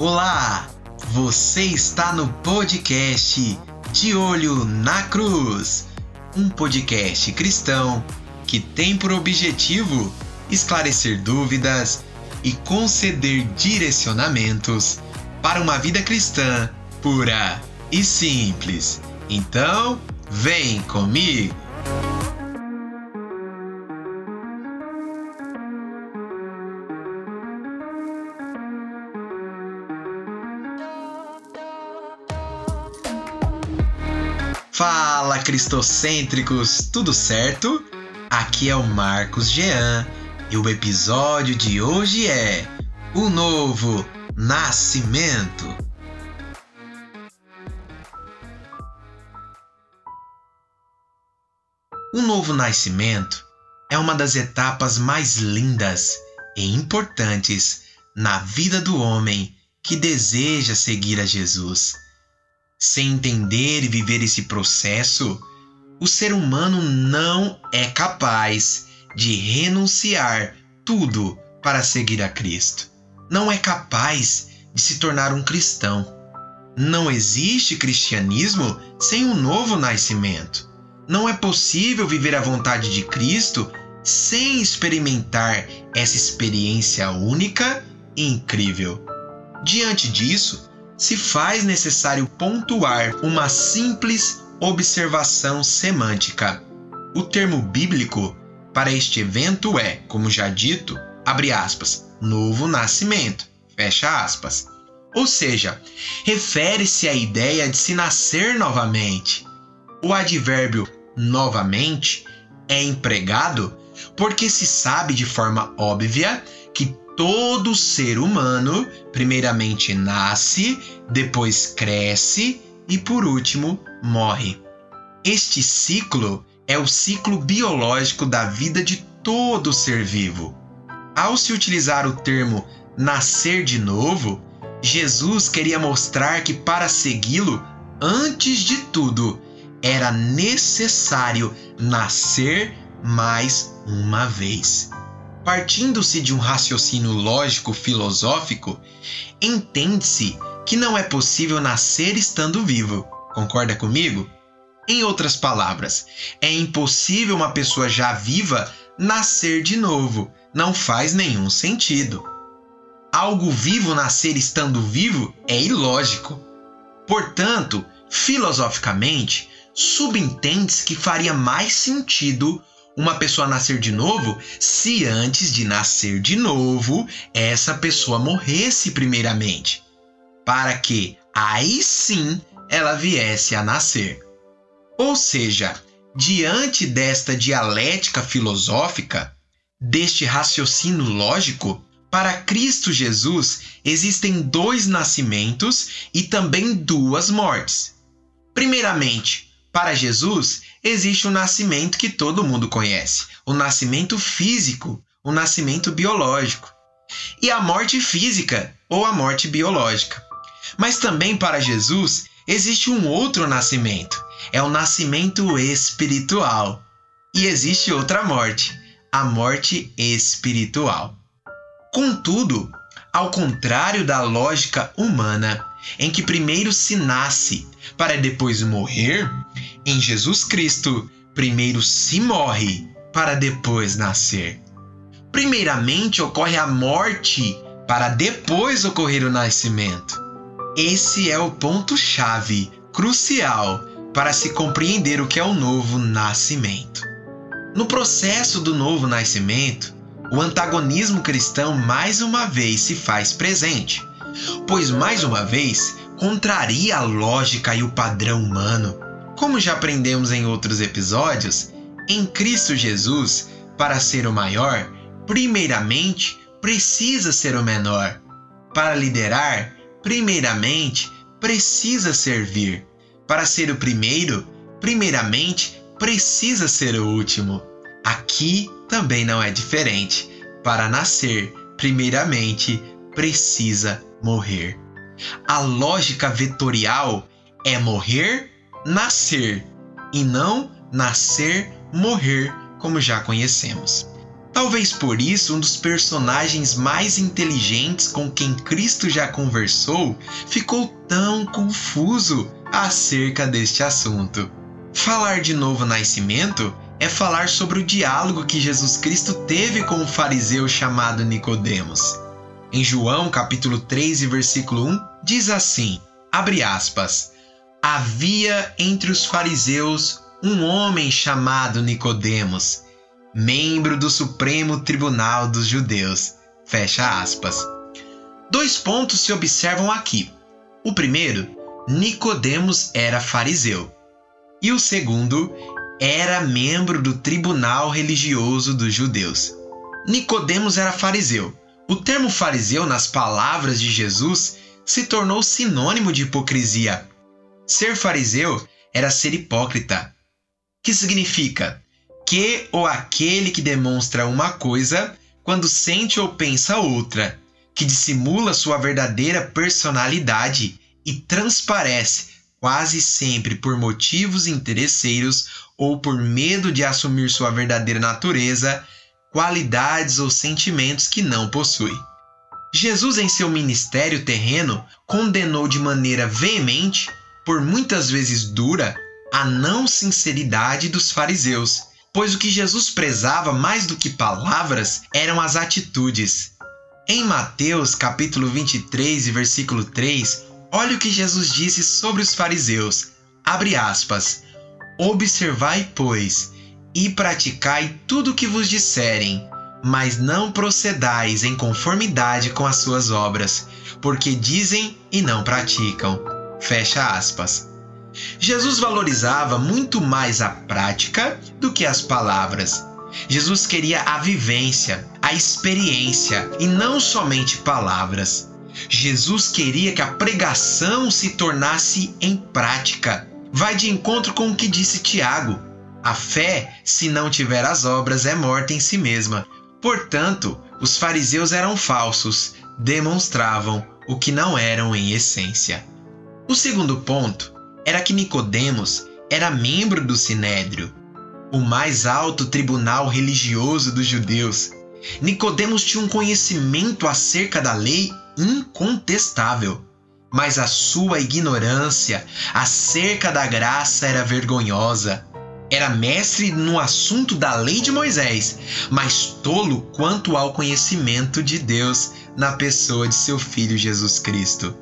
Olá! Você está no podcast De Olho na Cruz, um podcast cristão que tem por objetivo esclarecer dúvidas e conceder direcionamentos para uma vida cristã pura e simples. Então, vem comigo! Fala cristocêntricos, tudo certo? Aqui é o Marcos Jean e o episódio de hoje é O Novo Nascimento. O novo nascimento é uma das etapas mais lindas e importantes na vida do homem que deseja seguir a Jesus sem entender e viver esse processo, o ser humano não é capaz de renunciar tudo para seguir a Cristo. Não é capaz de se tornar um cristão. Não existe cristianismo sem um novo nascimento. Não é possível viver a vontade de Cristo sem experimentar essa experiência única e incrível. Diante disso, se faz necessário pontuar uma simples observação semântica. O termo bíblico para este evento é, como já dito, abre aspas, novo nascimento, fecha aspas. Ou seja, refere-se à ideia de se nascer novamente. O advérbio novamente é empregado porque se sabe de forma óbvia que todo ser humano primeiramente nasce, depois cresce e por último morre. Este ciclo é o ciclo biológico da vida de todo ser vivo. Ao se utilizar o termo nascer de novo, Jesus queria mostrar que para segui-lo, antes de tudo, era necessário nascer mais uma vez partindo-se de um raciocínio lógico filosófico, entende-se que não é possível nascer estando vivo. Concorda comigo? Em outras palavras, é impossível uma pessoa já viva nascer de novo. Não faz nenhum sentido. Algo vivo nascer estando vivo é ilógico. Portanto, filosoficamente, subentende-se que faria mais sentido uma pessoa nascer de novo se antes de nascer de novo essa pessoa morresse primeiramente, para que aí sim ela viesse a nascer. Ou seja, diante desta dialética filosófica, deste raciocínio lógico, para Cristo Jesus existem dois nascimentos e também duas mortes. Primeiramente, para Jesus, existe um nascimento que todo mundo conhece: o nascimento físico, o nascimento biológico, e a morte física ou a morte biológica. Mas também para Jesus existe um outro nascimento: é o nascimento espiritual. E existe outra morte, a morte espiritual. Contudo, ao contrário da lógica humana, em que primeiro se nasce para depois morrer, em Jesus Cristo, primeiro se morre para depois nascer. Primeiramente ocorre a morte para depois ocorrer o nascimento. Esse é o ponto-chave crucial para se compreender o que é o novo nascimento. No processo do novo nascimento, o antagonismo cristão mais uma vez se faz presente, pois mais uma vez contraria a lógica e o padrão humano. Como já aprendemos em outros episódios, em Cristo Jesus, para ser o maior, primeiramente precisa ser o menor. Para liderar, primeiramente precisa servir. Para ser o primeiro, primeiramente precisa ser o último. Aqui também não é diferente. Para nascer, primeiramente precisa morrer. A lógica vetorial é morrer, nascer, e não nascer, morrer, como já conhecemos. Talvez por isso um dos personagens mais inteligentes com quem Cristo já conversou ficou tão confuso acerca deste assunto. Falar de novo nascimento é falar sobre o diálogo que Jesus Cristo teve com o fariseu chamado Nicodemos. Em João, capítulo 3 e versículo 1, diz assim: abre aspas. Havia entre os fariseus um homem chamado Nicodemos, membro do Supremo Tribunal dos Judeus. Fecha aspas. Dois pontos se observam aqui. O primeiro, Nicodemos era fariseu. E o segundo, era membro do tribunal religioso dos judeus. Nicodemos era fariseu. O termo fariseu nas palavras de Jesus se tornou sinônimo de hipocrisia. Ser fariseu era ser hipócrita, que significa que ou aquele que demonstra uma coisa quando sente ou pensa outra, que dissimula sua verdadeira personalidade e transparece quase sempre por motivos interesseiros ou por medo de assumir sua verdadeira natureza, qualidades ou sentimentos que não possui. Jesus, em seu ministério terreno, condenou de maneira veemente, por muitas vezes dura, a não sinceridade dos fariseus, pois o que Jesus prezava mais do que palavras eram as atitudes. Em Mateus capítulo 23 e versículo 3, olha o que Jesus disse sobre os fariseus. Abre aspas. Observai, pois, e praticai tudo o que vos disserem, mas não procedais em conformidade com as suas obras, porque dizem e não praticam. Fecha aspas. Jesus valorizava muito mais a prática do que as palavras. Jesus queria a vivência, a experiência e não somente palavras. Jesus queria que a pregação se tornasse em prática vai de encontro com o que disse Tiago. A fé, se não tiver as obras, é morta em si mesma. Portanto, os fariseus eram falsos, demonstravam o que não eram em essência. O segundo ponto era que Nicodemos era membro do Sinédrio, o mais alto tribunal religioso dos judeus. Nicodemos tinha um conhecimento acerca da lei incontestável mas a sua ignorância acerca da graça era vergonhosa. Era mestre no assunto da lei de Moisés, mas tolo quanto ao conhecimento de Deus na pessoa de seu filho Jesus Cristo.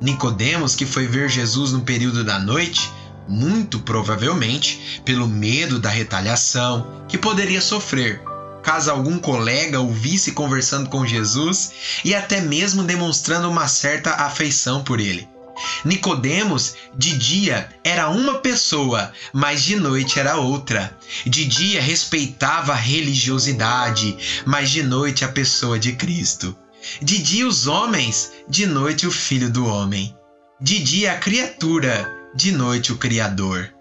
Nicodemos, que foi ver Jesus no período da noite, muito provavelmente pelo medo da retaliação que poderia sofrer caso algum colega o visse conversando com Jesus e até mesmo demonstrando uma certa afeição por ele. Nicodemos de dia era uma pessoa, mas de noite era outra. De dia respeitava a religiosidade, mas de noite a pessoa de Cristo. De dia os homens, de noite o filho do homem. De dia a criatura, de noite o Criador.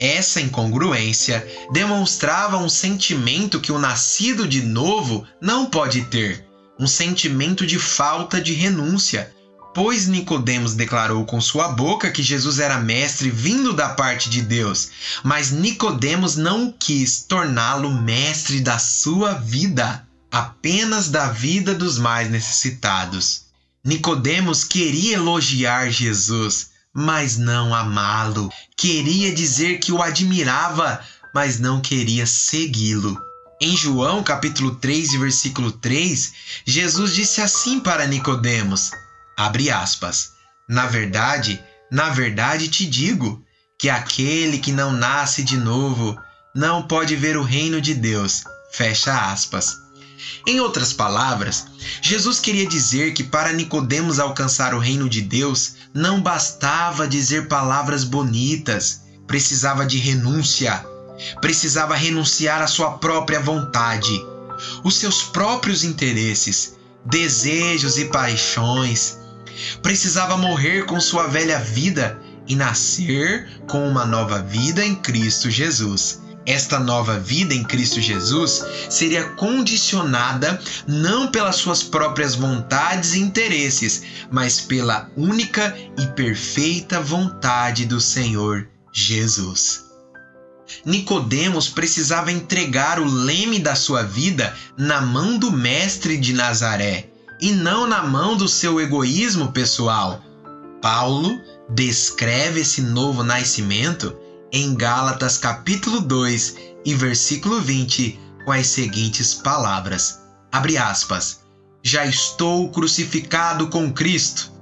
Essa incongruência demonstrava um sentimento que o nascido de novo não pode ter, um sentimento de falta de renúncia, pois Nicodemos declarou com sua boca que Jesus era mestre vindo da parte de Deus, mas Nicodemos não quis torná-lo mestre da sua vida, apenas da vida dos mais necessitados. Nicodemos queria elogiar Jesus, mas não amá-lo. Queria dizer que o admirava, mas não queria segui-lo. Em João, capítulo 3, versículo 3, Jesus disse assim para Nicodemos: abre aspas. Na verdade, na verdade te digo que aquele que não nasce de novo não pode ver o reino de Deus. Fecha aspas. Em outras palavras, Jesus queria dizer que para Nicodemos alcançar o reino de Deus, não bastava dizer palavras bonitas, precisava de renúncia. Precisava renunciar à sua própria vontade, os seus próprios interesses, desejos e paixões. Precisava morrer com sua velha vida e nascer com uma nova vida em Cristo Jesus. Esta nova vida em Cristo Jesus seria condicionada não pelas suas próprias vontades e interesses, mas pela única e perfeita vontade do Senhor Jesus. Nicodemos precisava entregar o leme da sua vida na mão do mestre de Nazaré e não na mão do seu egoísmo pessoal. Paulo descreve esse novo nascimento em Gálatas capítulo 2 e versículo 20 com as seguintes palavras: Abre aspas. Já estou crucificado com Cristo,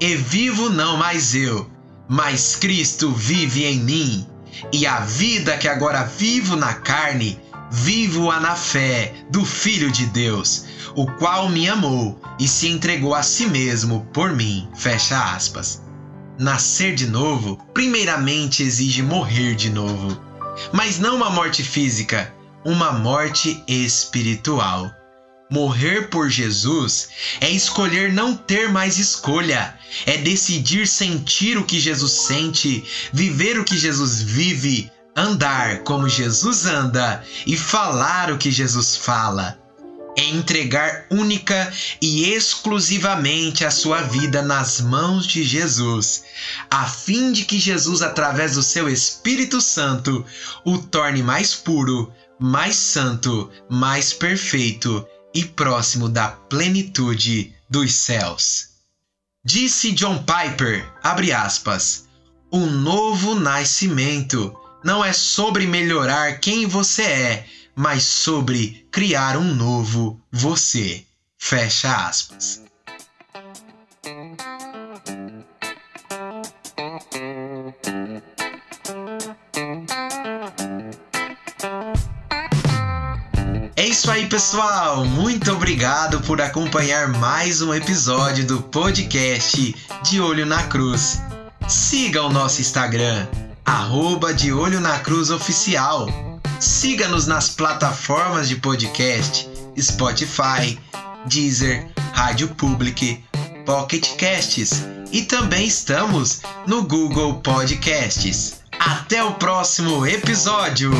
e vivo não mais eu, mas Cristo vive em mim. E a vida que agora vivo na carne, vivo-a na fé do Filho de Deus, o qual me amou e se entregou a si mesmo por mim. Fecha aspas. Nascer de novo, primeiramente exige morrer de novo. Mas não uma morte física, uma morte espiritual. Morrer por Jesus é escolher não ter mais escolha, é decidir sentir o que Jesus sente, viver o que Jesus vive, andar como Jesus anda e falar o que Jesus fala. É entregar única e exclusivamente a sua vida nas mãos de Jesus, a fim de que Jesus, através do seu Espírito Santo, o torne mais puro, mais santo, mais perfeito e próximo da plenitude dos céus. Disse John Piper, abre aspas, um novo nascimento não é sobre melhorar quem você é, mas sobre criar um novo você. Fecha aspas. É isso aí, pessoal. Muito obrigado por acompanhar mais um episódio do podcast De Olho na Cruz. Siga o nosso Instagram, arroba De Olho na Cruz Oficial. Siga-nos nas plataformas de podcast Spotify, Deezer, Rádio Public, Pocket Casts e também estamos no Google Podcasts. Até o próximo episódio!